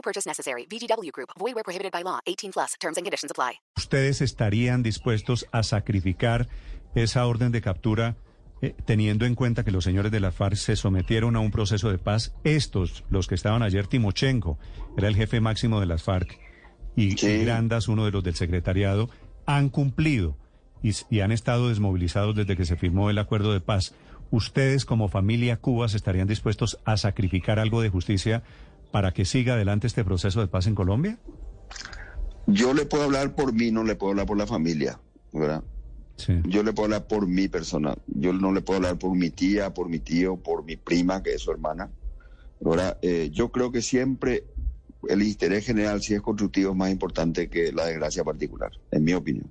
No purchase necessary. VGW Group. Void where prohibited by law. 18 plus. Terms and conditions apply. ¿Ustedes estarían dispuestos a sacrificar esa orden de captura eh, teniendo en cuenta que los señores de la FARC se sometieron a un proceso de paz? Estos, los que estaban ayer, Timochenko, era el jefe máximo de las FARC, y, Sí. Grandas, uno de los del secretariado, han cumplido y, y han estado desmovilizados desde que se firmó el acuerdo de paz. ¿Ustedes como familia Cubas estarían dispuestos a sacrificar algo de justicia para que siga adelante este proceso de paz en Colombia? Yo le puedo hablar por mí, no le puedo hablar por la familia, ¿verdad? Sí. Yo le puedo hablar por mi persona. Yo no le puedo hablar por mi tía, por mi tío, por mi prima, que es su hermana. Ahora, eh, yo creo que siempre el interés general, si es constructivo, es más importante que la desgracia particular, en mi opinión.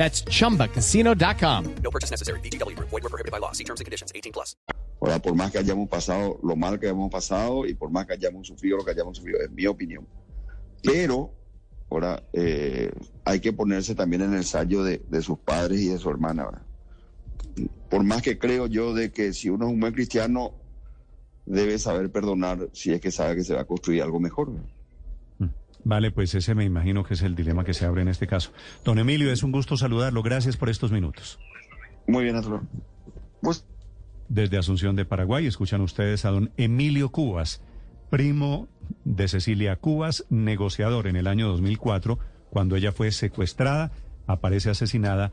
That's chumbacasino.com. No purchase necessary. VGW Group. Void were prohibited by law. See terms and conditions. 18 plus. Ahora, por más que hayamos pasado lo mal que hayamos pasado y por más que hayamos sufrido lo que hayamos sufrido, es mi opinión. Pero, ahora, eh, hay que ponerse también en el ensayo de, de sus padres y de su hermana. ¿verdad? Por más que creo yo de que si uno es un buen cristiano, debe saber perdonar si es que sabe que se va a construir algo mejor. ¿verdad? Vale, pues ese me imagino que es el dilema que se abre en este caso. Don Emilio, es un gusto saludarlo. Gracias por estos minutos. Muy bien, Arturo. Pues Desde Asunción de Paraguay, escuchan ustedes a don Emilio Cubas, primo de Cecilia Cubas, negociador en el año 2004, cuando ella fue secuestrada, aparece asesinada